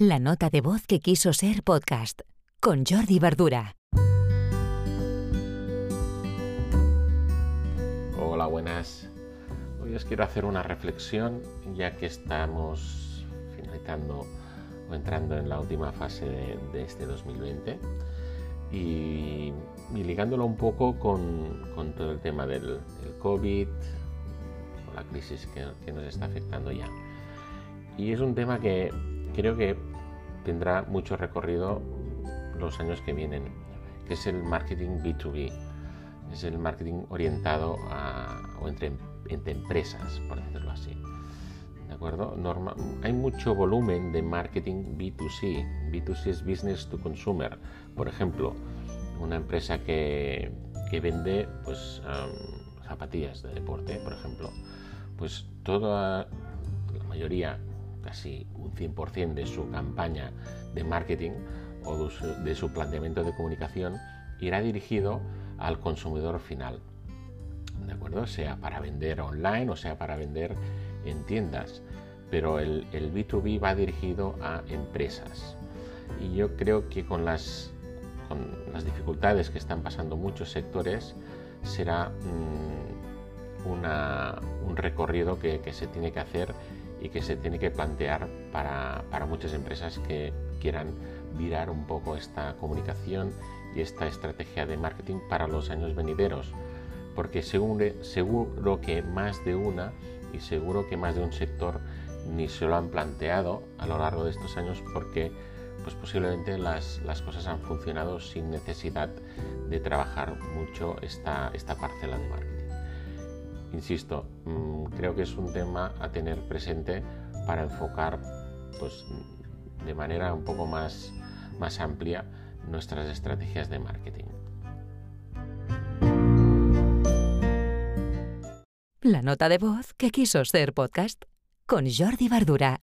La nota de voz que quiso ser podcast con Jordi Verdura. Hola, buenas. Hoy os quiero hacer una reflexión ya que estamos finalizando o entrando en la última fase de, este 2020 y, ligándolo un poco con, todo el tema del, COVID o la crisis que nos está afectando ya. Y es un tema que creo que tendrá mucho recorrido los años que vienen, que es el marketing B2B, es el marketing orientado o entre, empresas, por decirlo así. ¿De acuerdo? Norma, hay mucho volumen de marketing B2C. B2C es business to consumer. Por ejemplo, una empresa que, que vende pues, zapatillas de deporte, por ejemplo, pues toda la mayoría casi un 100% de su campaña de marketing o de su, planteamiento de comunicación irá dirigido al consumidor final. ¿De acuerdo? Sea para vender online o sea para vender en tiendas. Pero el, B2B va dirigido a empresas. Y yo creo que con las, con las dificultades que están pasando muchos sectores, será mm, un recorrido que se tiene que hacer y que se tiene que plantear para, muchas empresas que quieran virar un poco esta comunicación y esta estrategia de marketing para los años venideros. Porque seguro, seguro que más de una y seguro que más de un sector ni se lo han planteado a lo largo de estos años porque pues posiblemente las, las cosas han funcionado sin necesidad de trabajar mucho esta, esta parcela de marketing. Insisto, mm, creo que es un tema a tener presente para enfocar pues, de manera un poco más, más amplia nuestras estrategias de marketing. La nota de voz que quiso ser podcast con Jordi Bardura.